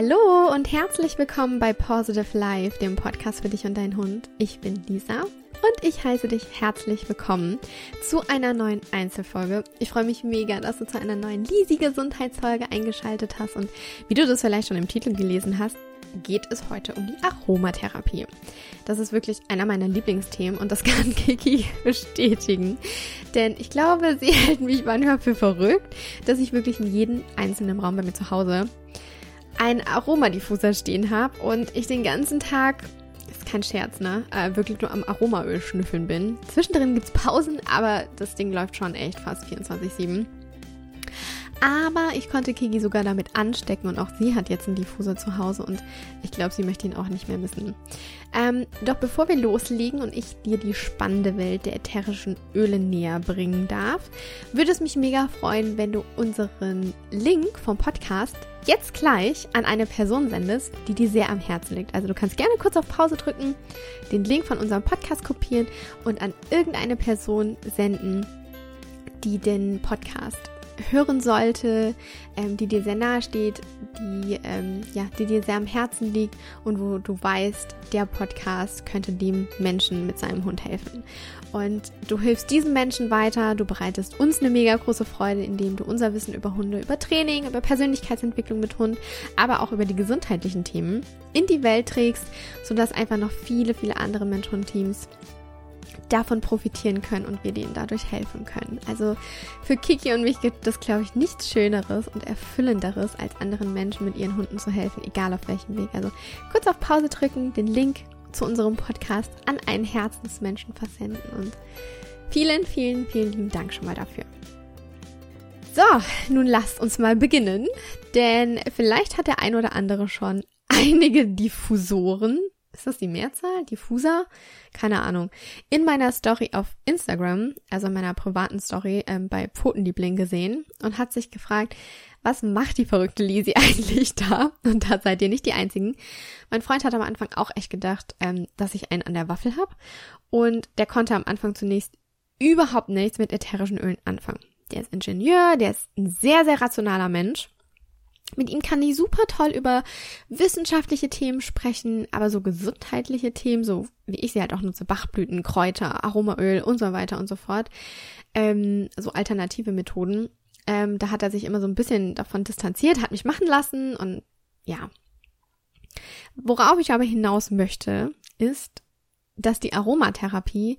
Hallo und herzlich willkommen bei Positive Life, dem Podcast für dich und deinen Hund. Ich bin Lisa und ich heiße dich herzlich willkommen zu einer neuen Einzelfolge. Ich freue mich mega, dass du zu einer neuen Lisi Gesundheitsfolge eingeschaltet hast und wie du das vielleicht schon im Titel gelesen hast, geht es heute um die Aromatherapie. Das ist wirklich einer meiner Lieblingsthemen und das kann Kiki bestätigen. Denn ich glaube, sie hält mich manchmal für verrückt, dass ich wirklich in jedem einzelnen Raum bei mir zu Hause einen Aromadiffuser stehen habe und ich den ganzen Tag ist kein Scherz, ne? Äh, wirklich nur am Aromaöl schnüffeln bin. Zwischendrin gibt es Pausen, aber das Ding läuft schon echt fast 24-7. Aber ich konnte Kiki sogar damit anstecken und auch sie hat jetzt einen Diffuser zu Hause und ich glaube, sie möchte ihn auch nicht mehr missen. Ähm, doch bevor wir loslegen und ich dir die spannende Welt der ätherischen Öle näher bringen darf, würde es mich mega freuen, wenn du unseren Link vom Podcast jetzt gleich an eine Person sendest, die dir sehr am Herzen liegt. Also du kannst gerne kurz auf Pause drücken, den Link von unserem Podcast kopieren und an irgendeine Person senden, die den Podcast hören sollte, ähm, die dir sehr nahe steht, die, ähm, ja, die dir sehr am Herzen liegt und wo du weißt, der Podcast könnte dem Menschen mit seinem Hund helfen. Und du hilfst diesen Menschen weiter, du bereitest uns eine mega große Freude, indem du unser Wissen über Hunde, über Training, über Persönlichkeitsentwicklung mit Hund, aber auch über die gesundheitlichen Themen in die Welt trägst, sodass einfach noch viele, viele andere Mentoren-Teams davon profitieren können und wir denen dadurch helfen können. Also für Kiki und mich gibt es, glaube ich, nichts Schöneres und Erfüllenderes, als anderen Menschen mit ihren Hunden zu helfen, egal auf welchem Weg. Also kurz auf Pause drücken, den Link zu unserem Podcast an einen Herzensmenschen versenden und vielen, vielen, vielen lieben Dank schon mal dafür. So, nun lasst uns mal beginnen, denn vielleicht hat der ein oder andere schon einige Diffusoren ist das die Mehrzahl? Diffuser? Keine Ahnung. In meiner Story auf Instagram, also in meiner privaten Story ähm, bei Pfotenliebling gesehen und hat sich gefragt, was macht die verrückte Lisi eigentlich da? Und da seid ihr nicht die Einzigen. Mein Freund hat am Anfang auch echt gedacht, ähm, dass ich einen an der Waffel habe. Und der konnte am Anfang zunächst überhaupt nichts mit ätherischen Ölen anfangen. Der ist Ingenieur, der ist ein sehr, sehr rationaler Mensch. Mit ihm kann ich super toll über wissenschaftliche Themen sprechen, aber so gesundheitliche Themen, so wie ich sie halt auch nutze, Bachblüten, Kräuter, Aromaöl und so weiter und so fort, ähm, so alternative Methoden. Ähm, da hat er sich immer so ein bisschen davon distanziert, hat mich machen lassen und ja. Worauf ich aber hinaus möchte, ist, dass die Aromatherapie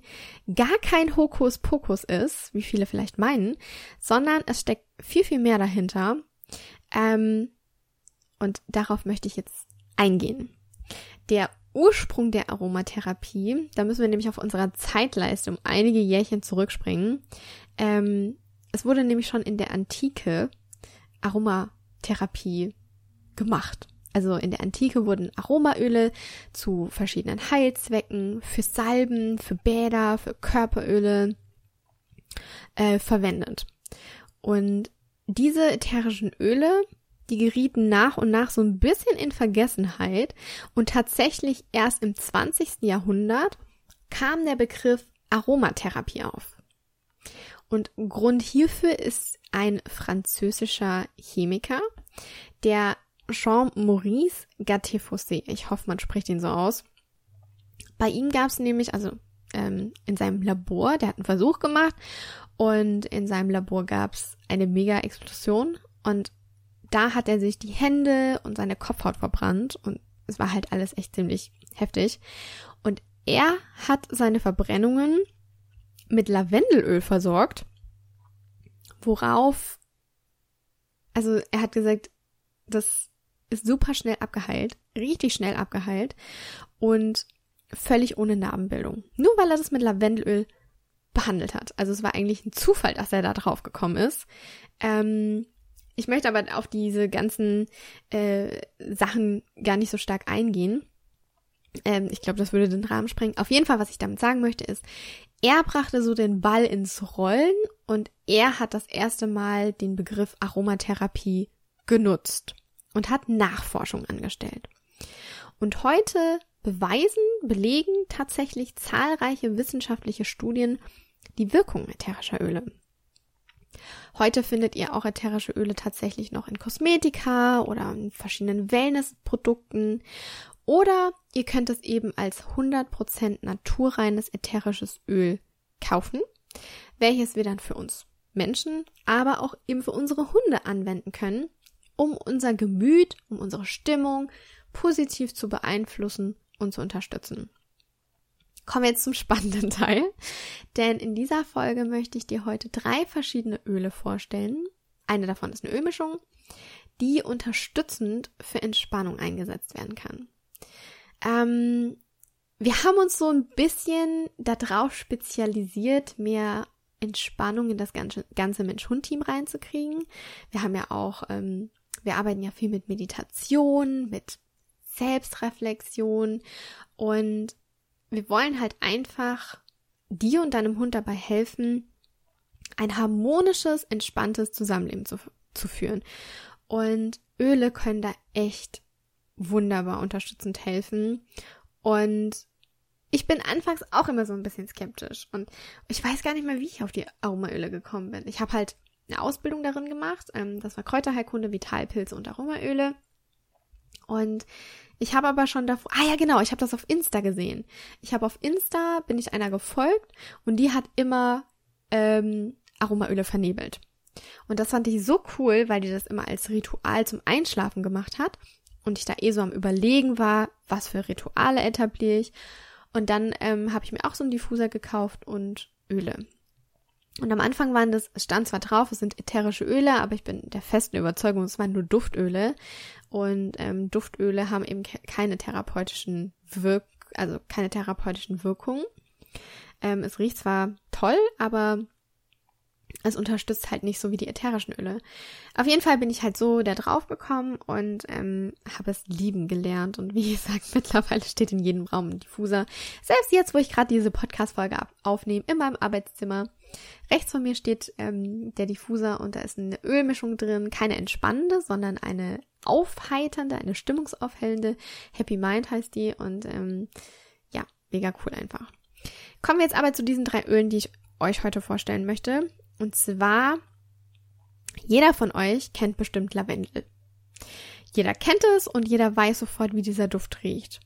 gar kein Hokuspokus ist, wie viele vielleicht meinen, sondern es steckt viel, viel mehr dahinter. Ähm, und darauf möchte ich jetzt eingehen. Der Ursprung der Aromatherapie, da müssen wir nämlich auf unserer Zeitleiste um einige Jährchen zurückspringen. Ähm, es wurde nämlich schon in der Antike Aromatherapie gemacht. Also in der Antike wurden Aromaöle zu verschiedenen Heilzwecken, für Salben, für Bäder, für Körperöle äh, verwendet. Und diese ätherischen Öle, die gerieten nach und nach so ein bisschen in Vergessenheit und tatsächlich erst im 20. Jahrhundert kam der Begriff Aromatherapie auf. Und Grund hierfür ist ein französischer Chemiker, der Jean-Maurice Gattefossé. Ich hoffe, man spricht ihn so aus. Bei ihm gab es nämlich, also ähm, in seinem Labor, der hat einen Versuch gemacht und in seinem Labor gab es eine Mega-Explosion und da hat er sich die Hände und seine Kopfhaut verbrannt und es war halt alles echt ziemlich heftig. Und er hat seine Verbrennungen mit Lavendelöl versorgt, worauf, also er hat gesagt, das ist super schnell abgeheilt, richtig schnell abgeheilt und völlig ohne Narbenbildung. Nur weil er das mit Lavendelöl behandelt hat. Also es war eigentlich ein Zufall, dass er da drauf gekommen ist. Ähm, ich möchte aber auf diese ganzen äh, Sachen gar nicht so stark eingehen. Ähm, ich glaube, das würde den Rahmen sprengen. Auf jeden Fall, was ich damit sagen möchte, ist, er brachte so den Ball ins Rollen und er hat das erste Mal den Begriff Aromatherapie genutzt und hat Nachforschung angestellt. Und heute beweisen, belegen tatsächlich zahlreiche wissenschaftliche Studien die Wirkung ätherischer Öle. Heute findet ihr auch ätherische Öle tatsächlich noch in Kosmetika oder in verschiedenen Wellnessprodukten. Oder ihr könnt es eben als 100% naturreines ätherisches Öl kaufen, welches wir dann für uns Menschen, aber auch eben für unsere Hunde anwenden können, um unser Gemüt, um unsere Stimmung positiv zu beeinflussen und zu unterstützen. Kommen wir jetzt zum spannenden Teil, denn in dieser Folge möchte ich dir heute drei verschiedene Öle vorstellen. Eine davon ist eine Ölmischung, die unterstützend für Entspannung eingesetzt werden kann. Ähm, wir haben uns so ein bisschen darauf spezialisiert, mehr Entspannung in das ganze, ganze Mensch-Hund-Team reinzukriegen. Wir haben ja auch, ähm, wir arbeiten ja viel mit Meditation, mit Selbstreflexion und wir wollen halt einfach dir und deinem Hund dabei helfen, ein harmonisches, entspanntes Zusammenleben zu, zu führen. Und Öle können da echt wunderbar unterstützend helfen. Und ich bin anfangs auch immer so ein bisschen skeptisch und ich weiß gar nicht mehr, wie ich auf die Aromaöle gekommen bin. Ich habe halt eine Ausbildung darin gemacht. Ähm, das war Kräuterheilkunde, Vitalpilze und Aromaöle. Und ich habe aber schon davor, ah ja genau, ich habe das auf Insta gesehen. Ich habe auf Insta, bin ich einer gefolgt und die hat immer ähm, Aromaöle vernebelt. Und das fand ich so cool, weil die das immer als Ritual zum Einschlafen gemacht hat und ich da eh so am Überlegen war, was für Rituale etabliere ich. Und dann ähm, habe ich mir auch so einen Diffuser gekauft und Öle. Und am Anfang waren das, stand zwar drauf, es sind ätherische Öle, aber ich bin der festen Überzeugung, es waren nur Duftöle. Und ähm, Duftöle haben eben keine therapeutischen Wirk, also keine therapeutischen Wirkungen. Ähm, es riecht zwar toll, aber es unterstützt halt nicht so wie die ätherischen Öle. Auf jeden Fall bin ich halt so da drauf gekommen und ähm, habe es lieben gelernt. Und wie gesagt, mittlerweile steht in jedem Raum ein Diffuser. Selbst jetzt, wo ich gerade diese Podcast-Folge aufnehme, in meinem Arbeitszimmer. Rechts von mir steht ähm, der Diffuser und da ist eine Ölmischung drin. Keine entspannende, sondern eine aufheiternde, eine stimmungsaufhellende. Happy Mind heißt die. Und ähm, ja, mega cool einfach. Kommen wir jetzt aber zu diesen drei Ölen, die ich euch heute vorstellen möchte. Und zwar, jeder von euch kennt bestimmt Lavendel. Jeder kennt es und jeder weiß sofort, wie dieser Duft riecht.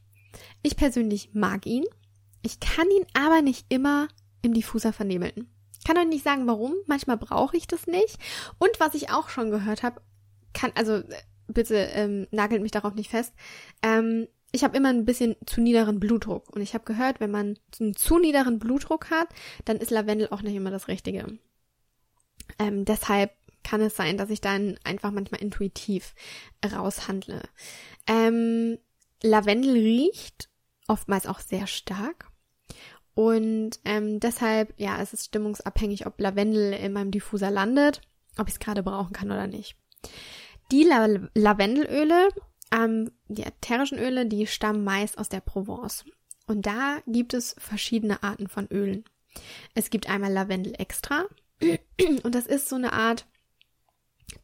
Ich persönlich mag ihn. Ich kann ihn aber nicht immer im Diffuser vernebeln. Kann euch nicht sagen, warum. Manchmal brauche ich das nicht. Und was ich auch schon gehört habe, kann, also bitte ähm, nagelt mich darauf nicht fest. Ähm, ich habe immer ein bisschen zu niederen Blutdruck. Und ich habe gehört, wenn man einen zu niederen Blutdruck hat, dann ist Lavendel auch nicht immer das Richtige. Ähm, deshalb kann es sein, dass ich dann einfach manchmal intuitiv raushandle. Ähm, Lavendel riecht oftmals auch sehr stark. Und ähm, deshalb, ja, es ist stimmungsabhängig, ob Lavendel in meinem Diffuser landet, ob ich es gerade brauchen kann oder nicht. Die La Lavendelöle, ähm, die ätherischen Öle, die stammen meist aus der Provence. Und da gibt es verschiedene Arten von Ölen. Es gibt einmal Lavendel extra, und das ist so eine Art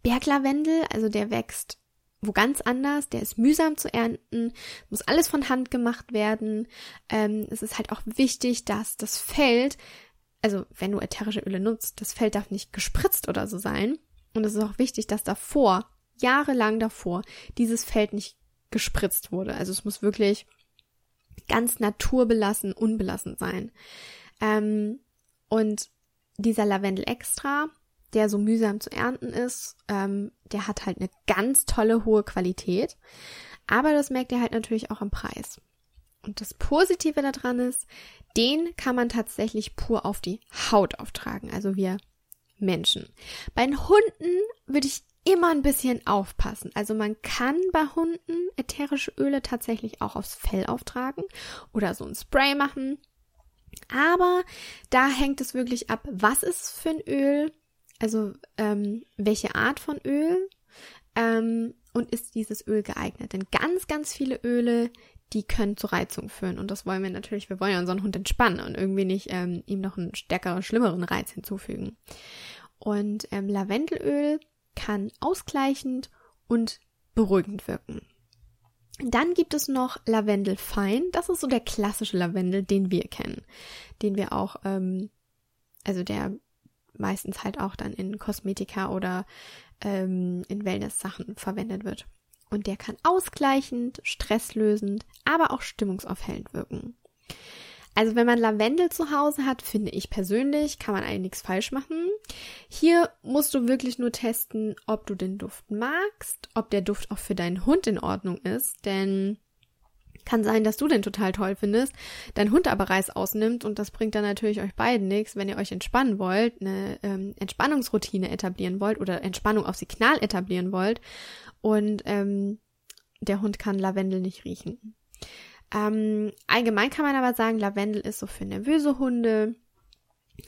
Berglavendel, also der wächst wo ganz anders, der ist mühsam zu ernten, muss alles von Hand gemacht werden. Ähm, es ist halt auch wichtig, dass das Feld, also wenn du ätherische Öle nutzt, das Feld darf nicht gespritzt oder so sein. Und es ist auch wichtig, dass davor, jahrelang davor, dieses Feld nicht gespritzt wurde. Also es muss wirklich ganz naturbelassen, unbelassen sein. Ähm, und dieser Lavendel extra, der so mühsam zu ernten ist, ähm, der hat halt eine ganz tolle hohe Qualität. Aber das merkt ihr halt natürlich auch am Preis. Und das Positive daran ist, den kann man tatsächlich pur auf die Haut auftragen, also wir Menschen. Bei den Hunden würde ich immer ein bisschen aufpassen. Also man kann bei Hunden ätherische Öle tatsächlich auch aufs Fell auftragen oder so ein Spray machen. Aber da hängt es wirklich ab, was ist für ein Öl, also ähm, welche Art von Öl ähm, und ist dieses Öl geeignet. Denn ganz, ganz viele Öle, die können zu Reizung führen. Und das wollen wir natürlich, wir wollen ja unseren Hund entspannen und irgendwie nicht ähm, ihm noch einen stärkeren, schlimmeren Reiz hinzufügen. Und ähm, Lavendelöl kann ausgleichend und beruhigend wirken. Dann gibt es noch Lavendel Fein. Das ist so der klassische Lavendel, den wir kennen. Den wir auch, ähm, also der meistens halt auch dann in Kosmetika oder ähm, in Wellness-Sachen verwendet wird. Und der kann ausgleichend, stresslösend, aber auch stimmungsaufhellend wirken. Also wenn man Lavendel zu Hause hat, finde ich persönlich, kann man eigentlich nichts falsch machen. Hier musst du wirklich nur testen, ob du den Duft magst, ob der Duft auch für deinen Hund in Ordnung ist, denn kann sein, dass du den total toll findest, dein Hund aber Reis ausnimmt und das bringt dann natürlich euch beiden nichts, wenn ihr euch entspannen wollt, eine ähm, Entspannungsroutine etablieren wollt oder Entspannung auf Signal etablieren wollt und ähm, der Hund kann Lavendel nicht riechen. Ähm, allgemein kann man aber sagen, Lavendel ist so für nervöse Hunde,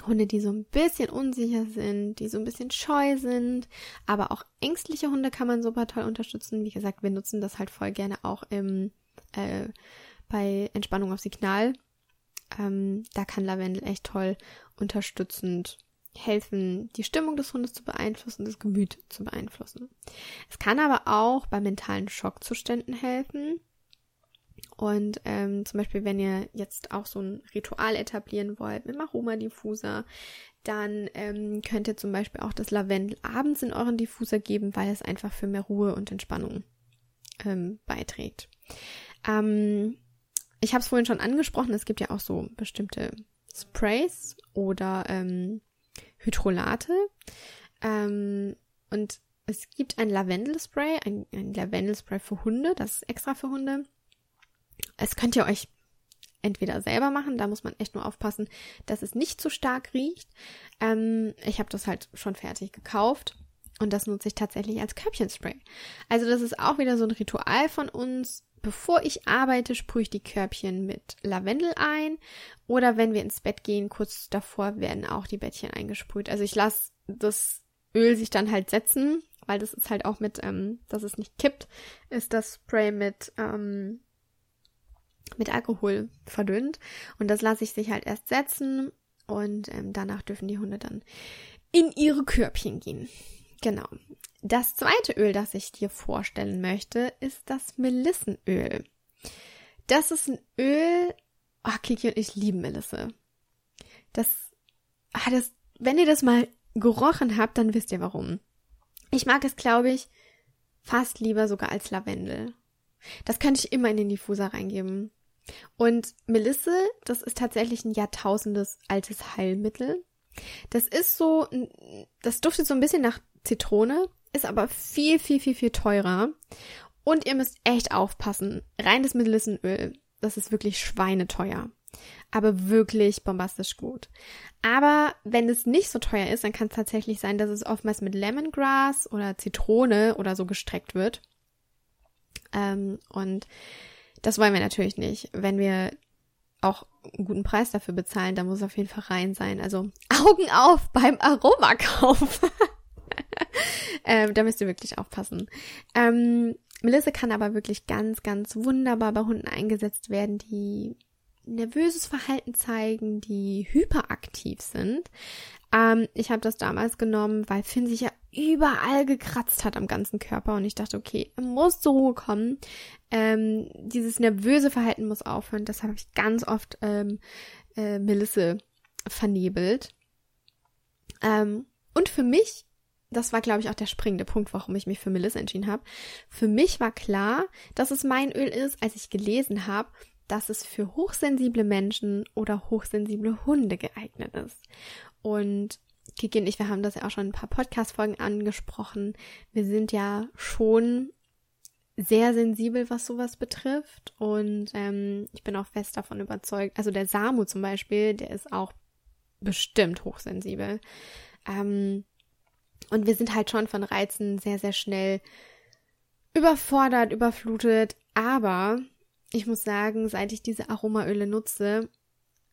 Hunde, die so ein bisschen unsicher sind, die so ein bisschen scheu sind, aber auch ängstliche Hunde kann man super toll unterstützen. Wie gesagt, wir nutzen das halt voll gerne auch im äh, bei Entspannung auf Signal. Ähm, da kann Lavendel echt toll unterstützend helfen, die Stimmung des Hundes zu beeinflussen, das Gemüt zu beeinflussen. Es kann aber auch bei mentalen Schockzuständen helfen. Und ähm, zum Beispiel, wenn ihr jetzt auch so ein Ritual etablieren wollt mit Aroma-Diffuser, dann ähm, könnt ihr zum Beispiel auch das Lavendel abends in euren Diffuser geben, weil es einfach für mehr Ruhe und Entspannung ähm, beiträgt. Ähm, ich habe es vorhin schon angesprochen, es gibt ja auch so bestimmte Sprays oder ähm, Hydrolate. Ähm, und es gibt ein Lavendelspray, ein, ein Lavendelspray für Hunde, das ist extra für Hunde. Es könnt ihr euch entweder selber machen, da muss man echt nur aufpassen, dass es nicht zu stark riecht. Ähm, ich habe das halt schon fertig gekauft und das nutze ich tatsächlich als Körbchenspray. Also das ist auch wieder so ein Ritual von uns. Bevor ich arbeite, sprühe ich die Körbchen mit Lavendel ein. Oder wenn wir ins Bett gehen, kurz davor werden auch die Bettchen eingesprüht. Also ich lasse das Öl sich dann halt setzen, weil das ist halt auch mit, ähm, dass es nicht kippt, ist das Spray mit, ähm, mit Alkohol verdünnt. Und das lasse ich sich halt erst setzen und ähm, danach dürfen die Hunde dann in ihre Körbchen gehen. Genau. Das zweite Öl, das ich dir vorstellen möchte, ist das Melissenöl. Das ist ein Öl, ach, Kiki und ich lieben Melisse. Das, ah, das, wenn ihr das mal gerochen habt, dann wisst ihr warum. Ich mag es, glaube ich, fast lieber sogar als Lavendel. Das könnte ich immer in den Diffuser reingeben. Und Melisse, das ist tatsächlich ein Jahrtausendes altes Heilmittel. Das ist so, das duftet so ein bisschen nach Zitrone, ist aber viel, viel, viel, viel teurer. Und ihr müsst echt aufpassen. Reines Melissenöl, das ist wirklich schweineteuer. Aber wirklich bombastisch gut. Aber wenn es nicht so teuer ist, dann kann es tatsächlich sein, dass es oftmals mit Lemongrass oder Zitrone oder so gestreckt wird. Ähm, und das wollen wir natürlich nicht. Wenn wir auch einen guten Preis dafür bezahlen, dann muss es auf jeden Fall rein sein. Also Augen auf beim Aromakauf. ähm, da müsst ihr wirklich aufpassen. Ähm, Melisse kann aber wirklich ganz, ganz wunderbar bei Hunden eingesetzt werden, die nervöses Verhalten zeigen, die hyperaktiv sind. Ähm, ich habe das damals genommen, weil Finn sich ja überall gekratzt hat am ganzen Körper und ich dachte, okay, er muss zur Ruhe kommen. Ähm, dieses nervöse Verhalten muss aufhören. Das habe ich ganz oft ähm, äh, Melisse vernebelt. Ähm, und für mich das war, glaube ich, auch der springende Punkt, warum ich mich für Melissa entschieden habe. Für mich war klar, dass es mein Öl ist, als ich gelesen habe, dass es für hochsensible Menschen oder hochsensible Hunde geeignet ist. Und Kiki und ich, wir haben das ja auch schon ein paar Podcast-Folgen angesprochen. Wir sind ja schon sehr sensibel, was sowas betrifft. Und ähm, ich bin auch fest davon überzeugt. Also der Samu zum Beispiel, der ist auch bestimmt hochsensibel. Ähm, und wir sind halt schon von Reizen sehr, sehr schnell überfordert, überflutet. Aber ich muss sagen, seit ich diese Aromaöle nutze,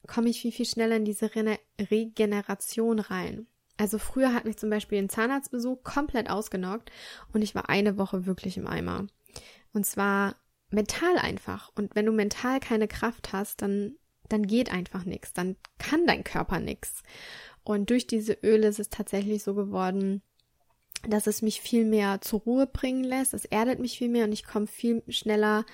komme ich viel, viel schneller in diese Re Regeneration rein. Also früher hat mich zum Beispiel ein Zahnarztbesuch komplett ausgenockt und ich war eine Woche wirklich im Eimer. Und zwar mental einfach. Und wenn du mental keine Kraft hast, dann, dann geht einfach nichts. Dann kann dein Körper nichts. Und durch diese Öle ist es tatsächlich so geworden, dass es mich viel mehr zur Ruhe bringen lässt. Es erdet mich viel mehr und ich komme viel schneller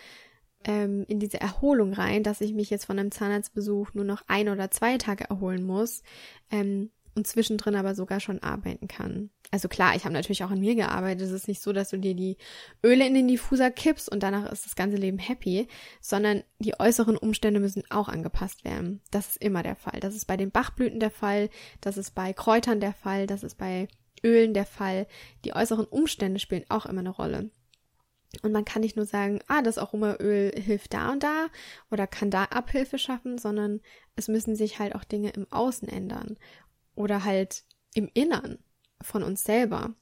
ähm, in diese Erholung rein, dass ich mich jetzt von einem Zahnarztbesuch nur noch ein oder zwei Tage erholen muss. Ähm, und zwischendrin aber sogar schon arbeiten kann. Also klar, ich habe natürlich auch an mir gearbeitet. Es ist nicht so, dass du dir die Öle in den Diffuser kippst und danach ist das ganze Leben happy, sondern die äußeren Umstände müssen auch angepasst werden. Das ist immer der Fall. Das ist bei den Bachblüten der Fall, das ist bei Kräutern der Fall, das ist bei Ölen der Fall. Die äußeren Umstände spielen auch immer eine Rolle. Und man kann nicht nur sagen, ah, das Aromaöl hilft da und da oder kann da Abhilfe schaffen, sondern es müssen sich halt auch Dinge im Außen ändern oder halt im Innern von uns selber.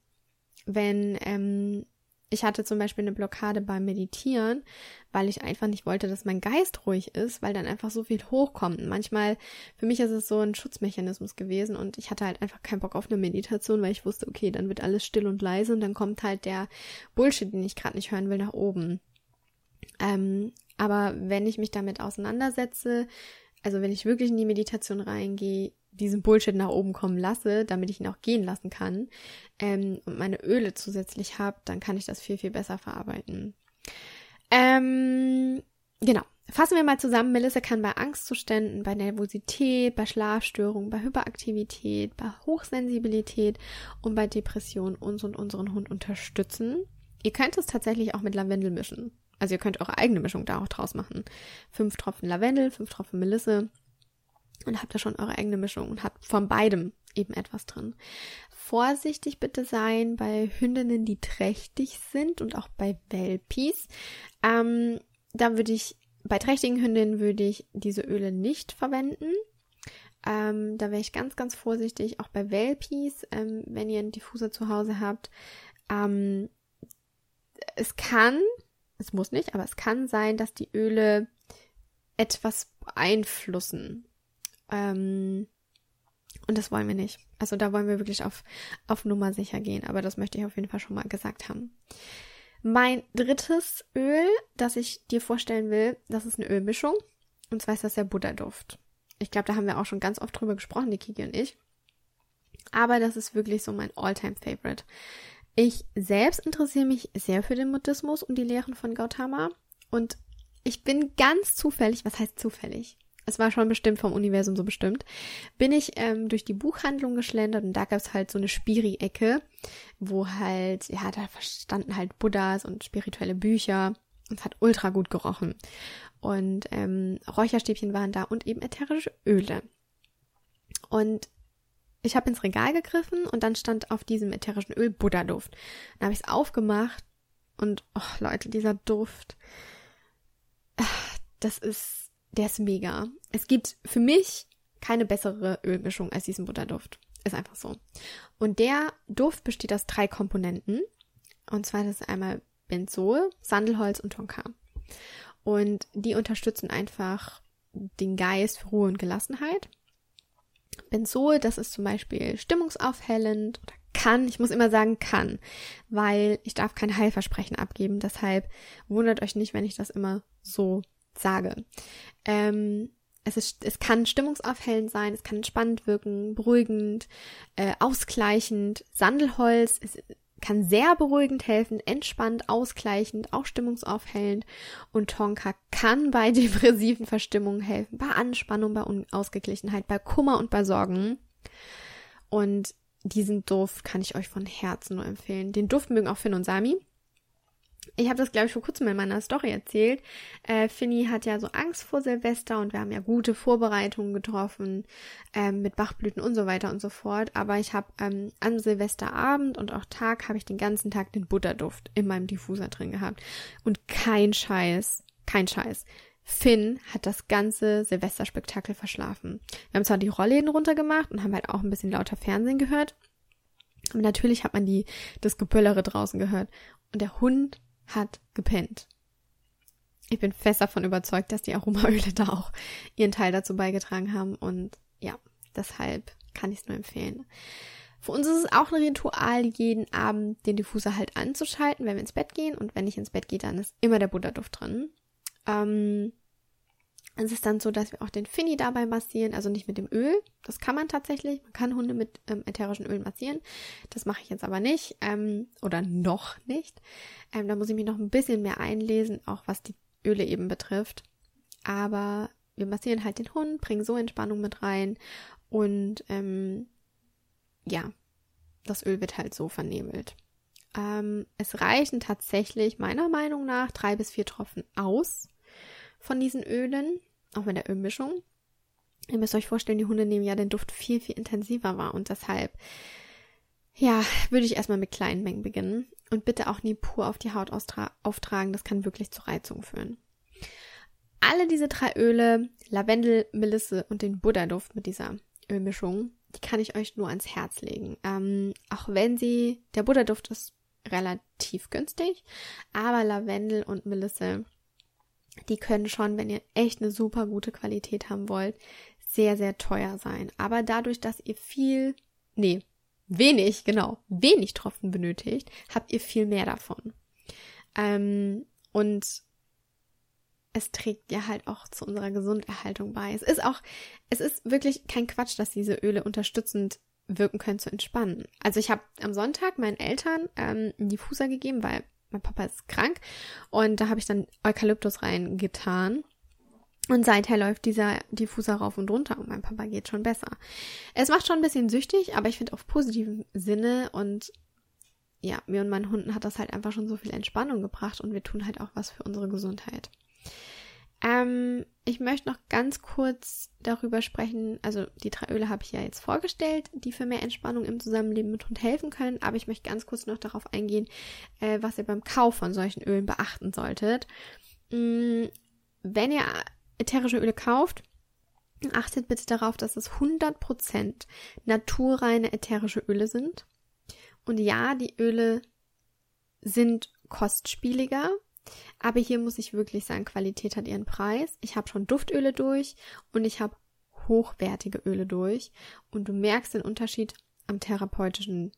Wenn ähm, ich hatte zum Beispiel eine Blockade beim Meditieren, weil ich einfach nicht wollte, dass mein Geist ruhig ist, weil dann einfach so viel hochkommt. manchmal, für mich ist es so ein Schutzmechanismus gewesen und ich hatte halt einfach keinen Bock auf eine Meditation, weil ich wusste, okay, dann wird alles still und leise und dann kommt halt der Bullshit, den ich gerade nicht hören will, nach oben. Ähm, aber wenn ich mich damit auseinandersetze, also wenn ich wirklich in die Meditation reingehe, diesen Bullshit nach oben kommen lasse, damit ich ihn auch gehen lassen kann ähm, und meine Öle zusätzlich habe, dann kann ich das viel, viel besser verarbeiten. Ähm, genau. Fassen wir mal zusammen. Melissa kann bei Angstzuständen, bei Nervosität, bei Schlafstörungen, bei Hyperaktivität, bei Hochsensibilität und bei Depressionen uns und unseren Hund unterstützen. Ihr könnt es tatsächlich auch mit Lavendel mischen. Also ihr könnt eure eigene Mischung da auch draus machen. Fünf Tropfen Lavendel, fünf Tropfen Melisse, und habt da schon eure eigene Mischung und habt von beidem eben etwas drin. Vorsichtig bitte sein bei Hündinnen, die trächtig sind und auch bei Welpies. Ähm, da würde ich, bei trächtigen Hündinnen würde ich diese Öle nicht verwenden. Ähm, da wäre ich ganz, ganz vorsichtig, auch bei Welpies, ähm, wenn ihr einen Diffuser zu Hause habt. Ähm, es kann, es muss nicht, aber es kann sein, dass die Öle etwas beeinflussen. Ähm, und das wollen wir nicht. Also da wollen wir wirklich auf, auf Nummer sicher gehen. Aber das möchte ich auf jeden Fall schon mal gesagt haben. Mein drittes Öl, das ich dir vorstellen will, das ist eine Ölmischung. Und zwar ist das der Buddha-Duft. Ich glaube, da haben wir auch schon ganz oft drüber gesprochen, die Kiki und ich. Aber das ist wirklich so mein All-Time-Favorite. Ich selbst interessiere mich sehr für den Buddhismus und die Lehren von Gautama. Und ich bin ganz zufällig, was heißt zufällig? Es war schon bestimmt vom Universum so bestimmt, bin ich ähm, durch die Buchhandlung geschlendert und da gab es halt so eine Spiri-Ecke, wo halt, ja, da standen halt Buddhas und spirituelle Bücher und es hat ultra gut gerochen. Und ähm, Räucherstäbchen waren da und eben ätherische Öle. Und ich habe ins Regal gegriffen und dann stand auf diesem ätherischen Öl Buddha-Duft. Dann habe ich es aufgemacht und, oh Leute, dieser Duft, das ist der ist mega. Es gibt für mich keine bessere Ölmischung als diesen Butterduft. Ist einfach so. Und der Duft besteht aus drei Komponenten. Und zwar das ist einmal Benzol, Sandelholz und Tonka. Und die unterstützen einfach den Geist für Ruhe und Gelassenheit. Benzol, das ist zum Beispiel stimmungsaufhellend oder kann, ich muss immer sagen kann, weil ich darf kein Heilversprechen abgeben. Deshalb wundert euch nicht, wenn ich das immer so sage. Ähm, es, ist, es kann stimmungsaufhellend sein, es kann entspannend wirken, beruhigend, äh, ausgleichend. Sandelholz ist, kann sehr beruhigend helfen, entspannt, ausgleichend, auch stimmungsaufhellend. Und Tonka kann bei depressiven Verstimmungen helfen, bei Anspannung, bei Unausgeglichenheit, bei Kummer und bei Sorgen. Und diesen Duft kann ich euch von Herzen nur empfehlen. Den Duft mögen auch Finn und Sami. Ich habe das, glaube ich, vor kurzem in meiner Story erzählt. Äh, Finny hat ja so Angst vor Silvester und wir haben ja gute Vorbereitungen getroffen ähm, mit Bachblüten und so weiter und so fort. Aber ich habe ähm, an Silvesterabend und auch Tag habe ich den ganzen Tag den Butterduft in meinem Diffuser drin gehabt. Und kein Scheiß, kein Scheiß. Finn hat das ganze Silvesterspektakel verschlafen. Wir haben zwar die Rollläden runtergemacht und haben halt auch ein bisschen lauter Fernsehen gehört. Aber natürlich hat man die, das Geböllere draußen gehört. Und der Hund hat gepennt. Ich bin fest davon überzeugt, dass die Aromaöle da auch ihren Teil dazu beigetragen haben und ja, deshalb kann ich es nur empfehlen. Für uns ist es auch ein Ritual, jeden Abend den Diffuser halt anzuschalten, wenn wir ins Bett gehen. Und wenn ich ins Bett gehe, dann ist immer der Butterduft drin. Ähm, es ist dann so, dass wir auch den Finny dabei massieren, also nicht mit dem Öl. Das kann man tatsächlich. Man kann Hunde mit ähm, ätherischen Ölen massieren. Das mache ich jetzt aber nicht. Ähm, oder noch nicht. Ähm, da muss ich mich noch ein bisschen mehr einlesen, auch was die Öle eben betrifft. Aber wir massieren halt den Hund, bringen so Entspannung mit rein. Und ähm, ja, das Öl wird halt so vernebelt. Ähm, es reichen tatsächlich meiner Meinung nach drei bis vier Tropfen aus von diesen Ölen, auch in der Ölmischung. Ihr müsst euch vorstellen, die Hunde nehmen ja den Duft viel, viel intensiver wahr und deshalb, ja, würde ich erstmal mit kleinen Mengen beginnen und bitte auch nie pur auf die Haut auftragen, das kann wirklich zu Reizung führen. Alle diese drei Öle, Lavendel, Melisse und den Buddha-Duft mit dieser Ölmischung, die kann ich euch nur ans Herz legen. Ähm, auch wenn sie, der Buddha-Duft ist relativ günstig, aber Lavendel und Melisse, die können schon, wenn ihr echt eine super gute Qualität haben wollt, sehr, sehr teuer sein. Aber dadurch, dass ihr viel, nee, wenig, genau, wenig Tropfen benötigt, habt ihr viel mehr davon. Ähm, und es trägt ja halt auch zu unserer Gesunderhaltung bei. Es ist auch, es ist wirklich kein Quatsch, dass diese Öle unterstützend wirken können zu entspannen. Also ich habe am Sonntag meinen Eltern ähm, einen Diffuser gegeben, weil mein Papa ist krank und da habe ich dann Eukalyptus reingetan. Und seither läuft dieser Diffuser rauf und runter und mein Papa geht schon besser. Es macht schon ein bisschen süchtig, aber ich finde auf positiven Sinne und ja, mir und meinen Hunden hat das halt einfach schon so viel Entspannung gebracht und wir tun halt auch was für unsere Gesundheit. Ähm, ich möchte noch ganz kurz darüber sprechen. Also die drei Öle habe ich ja jetzt vorgestellt, die für mehr Entspannung im Zusammenleben mit Hund helfen können. Aber ich möchte ganz kurz noch darauf eingehen, äh, was ihr beim Kauf von solchen Ölen beachten solltet. Mm, wenn ihr ätherische Öle kauft, achtet bitte darauf, dass es 100% naturreine ätherische Öle sind. Und ja, die Öle sind kostspieliger, aber hier muss ich wirklich sagen, Qualität hat ihren Preis. Ich habe schon Duftöle durch und ich habe hochwertige Öle durch. Und du merkst den Unterschied am therapeutischen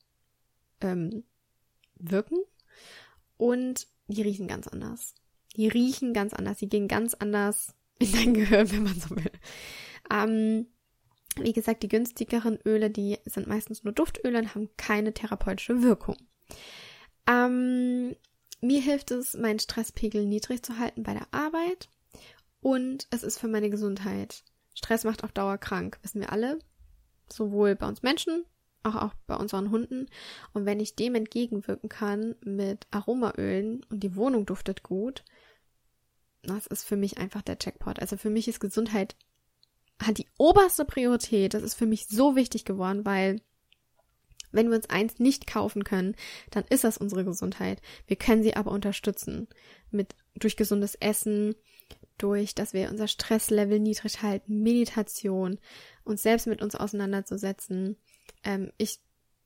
ähm, Wirken. Und die riechen ganz anders. Die riechen ganz anders. Die gehen ganz anders in dein Gehirn, wenn man so will. Ähm, wie gesagt, die günstigeren Öle, die sind meistens nur Duftöle und haben keine therapeutische Wirkung. Ähm, mir hilft es, meinen Stresspegel niedrig zu halten bei der Arbeit und es ist für meine Gesundheit. Stress macht auf Dauer krank, wissen wir alle. Sowohl bei uns Menschen, auch, auch bei unseren Hunden. Und wenn ich dem entgegenwirken kann mit Aromaölen und die Wohnung duftet gut, das ist für mich einfach der Checkpot. Also für mich ist Gesundheit hat die oberste Priorität. Das ist für mich so wichtig geworden, weil wenn wir uns eins nicht kaufen können, dann ist das unsere Gesundheit. Wir können sie aber unterstützen mit durch gesundes Essen, durch, dass wir unser Stresslevel niedrig halten, Meditation, uns selbst mit uns auseinanderzusetzen. Ähm, ich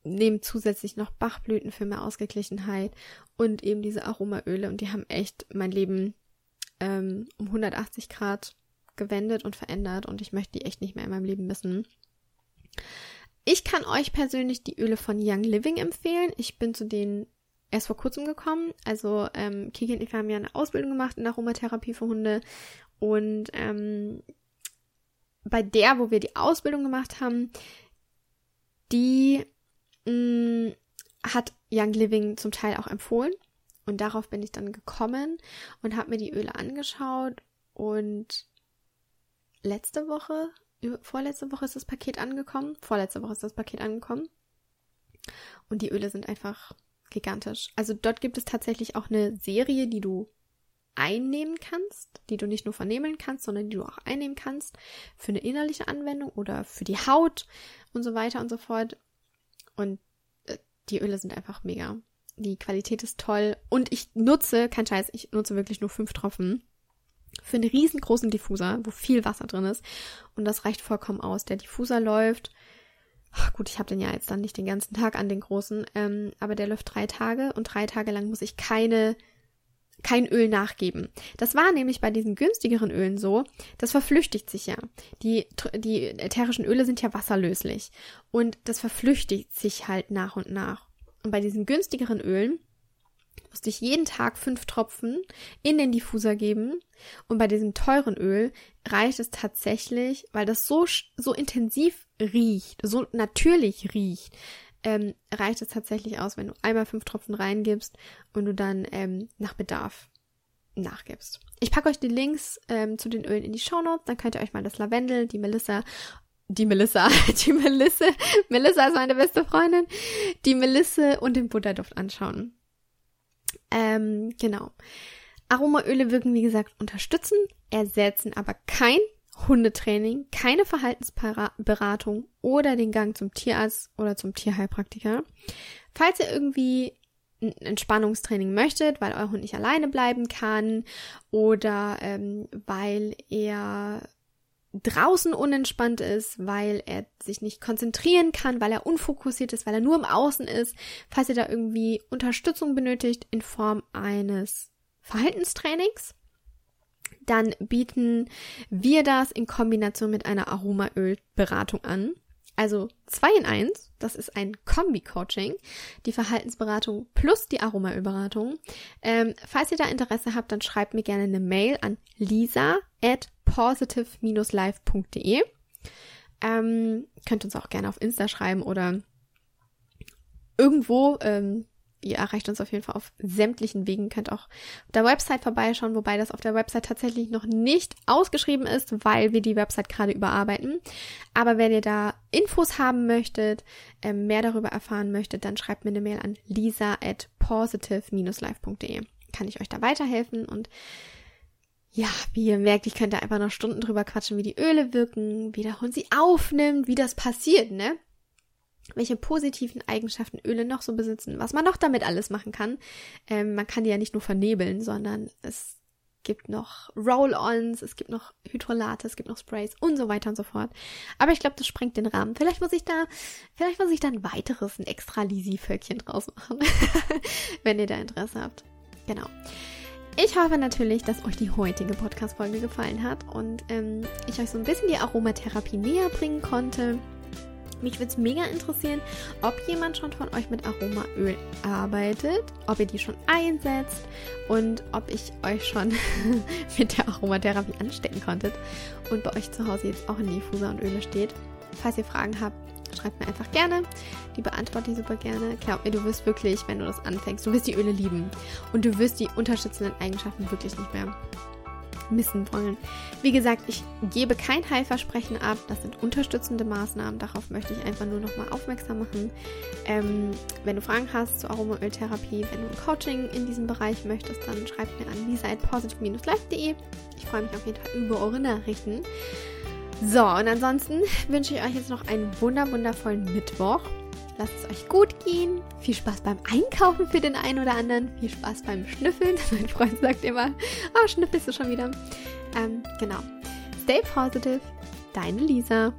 nehme zusätzlich noch Bachblüten für mehr Ausgeglichenheit und eben diese Aromaöle und die haben echt mein Leben ähm, um 180 Grad gewendet und verändert und ich möchte die echt nicht mehr in meinem Leben missen. Ich kann euch persönlich die Öle von Young Living empfehlen. Ich bin zu denen erst vor kurzem gekommen. Also ähm, Kiki und ich haben ja eine Ausbildung gemacht in Aromatherapie für Hunde. Und ähm, bei der, wo wir die Ausbildung gemacht haben, die mh, mm, hat Young Living zum Teil auch empfohlen. Und darauf bin ich dann gekommen und habe mir die Öle angeschaut. Und letzte Woche vorletzte Woche ist das Paket angekommen. Vorletzte Woche ist das Paket angekommen. Und die Öle sind einfach gigantisch. Also dort gibt es tatsächlich auch eine Serie, die du einnehmen kannst, die du nicht nur vernehmen kannst, sondern die du auch einnehmen kannst für eine innerliche Anwendung oder für die Haut und so weiter und so fort. Und äh, die Öle sind einfach mega. Die Qualität ist toll und ich nutze, kein Scheiß, ich nutze wirklich nur fünf Tropfen für einen riesengroßen Diffuser, wo viel Wasser drin ist. Und das reicht vollkommen aus. Der Diffuser läuft, ach gut, ich habe den ja jetzt dann nicht den ganzen Tag an den großen, ähm, aber der läuft drei Tage und drei Tage lang muss ich keine kein Öl nachgeben. Das war nämlich bei diesen günstigeren Ölen so, das verflüchtigt sich ja. Die, die ätherischen Öle sind ja wasserlöslich und das verflüchtigt sich halt nach und nach. Und bei diesen günstigeren Ölen musste ich jeden Tag fünf Tropfen in den Diffuser geben. Und bei diesem teuren Öl reicht es tatsächlich, weil das so, so intensiv riecht, so natürlich riecht, ähm, reicht es tatsächlich aus, wenn du einmal fünf Tropfen reingibst und du dann ähm, nach Bedarf nachgibst. Ich packe euch die Links ähm, zu den Ölen in die Show Notes, dann könnt ihr euch mal das Lavendel, die Melissa die Melissa, die Melisse, Melissa ist meine beste Freundin, die Melisse und den Butterduft anschauen. Ähm, genau. Aromaöle wirken, wie gesagt, unterstützen, ersetzen aber kein Hundetraining, keine Verhaltensberatung oder den Gang zum Tierarzt oder zum Tierheilpraktiker. Falls ihr irgendwie ein Entspannungstraining möchtet, weil euer Hund nicht alleine bleiben kann oder ähm, weil er draußen unentspannt ist, weil er sich nicht konzentrieren kann, weil er unfokussiert ist, weil er nur im Außen ist, falls ihr da irgendwie Unterstützung benötigt in Form eines Verhaltenstrainings, dann bieten wir das in Kombination mit einer Aromaölberatung an. Also zwei in eins, das ist ein Kombi-Coaching, die Verhaltensberatung plus die Aromaölberatung. Ähm, falls ihr da Interesse habt, dann schreibt mir gerne eine Mail an lisa at positive-life.de. Ähm, könnt uns auch gerne auf Insta schreiben oder irgendwo. Ähm, ihr erreicht uns auf jeden Fall auf sämtlichen Wegen. Könnt auch auf der Website vorbeischauen, wobei das auf der Website tatsächlich noch nicht ausgeschrieben ist, weil wir die Website gerade überarbeiten. Aber wenn ihr da Infos haben möchtet, äh, mehr darüber erfahren möchtet, dann schreibt mir eine Mail an lisa at positive-life.de. Kann ich euch da weiterhelfen und ja, wie ihr merkt, ich könnte einfach noch Stunden drüber quatschen, wie die Öle wirken, wie der Hund sie aufnimmt, wie das passiert, ne? welche positiven Eigenschaften Öle noch so besitzen, was man noch damit alles machen kann. Ähm, man kann die ja nicht nur vernebeln, sondern es gibt noch Roll-ons, es gibt noch Hydrolate, es gibt noch Sprays und so weiter und so fort. Aber ich glaube, das sprengt den Rahmen. Vielleicht muss ich da, vielleicht muss ich da ein weiteres, ein extra Lisi-Völkchen draus machen, wenn ihr da Interesse habt. Genau. Ich hoffe natürlich, dass euch die heutige Podcast-Folge gefallen hat und ähm, ich euch so ein bisschen die Aromatherapie näher bringen konnte. Mich würde es mega interessieren, ob jemand schon von euch mit Aromaöl arbeitet, ob ihr die schon einsetzt und ob ich euch schon mit der Aromatherapie anstecken konntet und bei euch zu Hause jetzt auch ein Diffuser und Öle steht. Falls ihr Fragen habt, schreibt mir einfach gerne. Die beantworte ich super gerne. Glaub mir, du wirst wirklich, wenn du das anfängst, du wirst die Öle lieben und du wirst die unterstützenden Eigenschaften wirklich nicht mehr missen wollen. Wie gesagt, ich gebe kein Heilversprechen ab. Das sind unterstützende Maßnahmen. Darauf möchte ich einfach nur nochmal aufmerksam machen. Ähm, wenn du Fragen hast zur Aromaöltherapie, wenn du ein Coaching in diesem Bereich möchtest, dann schreib mir an lisa.positive-life.de. Ich freue mich auf jeden Fall über eure Nachrichten. So, und ansonsten wünsche ich euch jetzt noch einen wunder wundervollen Mittwoch. Lasst es euch gut gehen. Viel Spaß beim Einkaufen für den einen oder anderen. Viel Spaß beim Schnüffeln. Mein Freund sagt immer, oh, schnüffelst du schon wieder. Ähm, genau. Stay positive. Deine Lisa.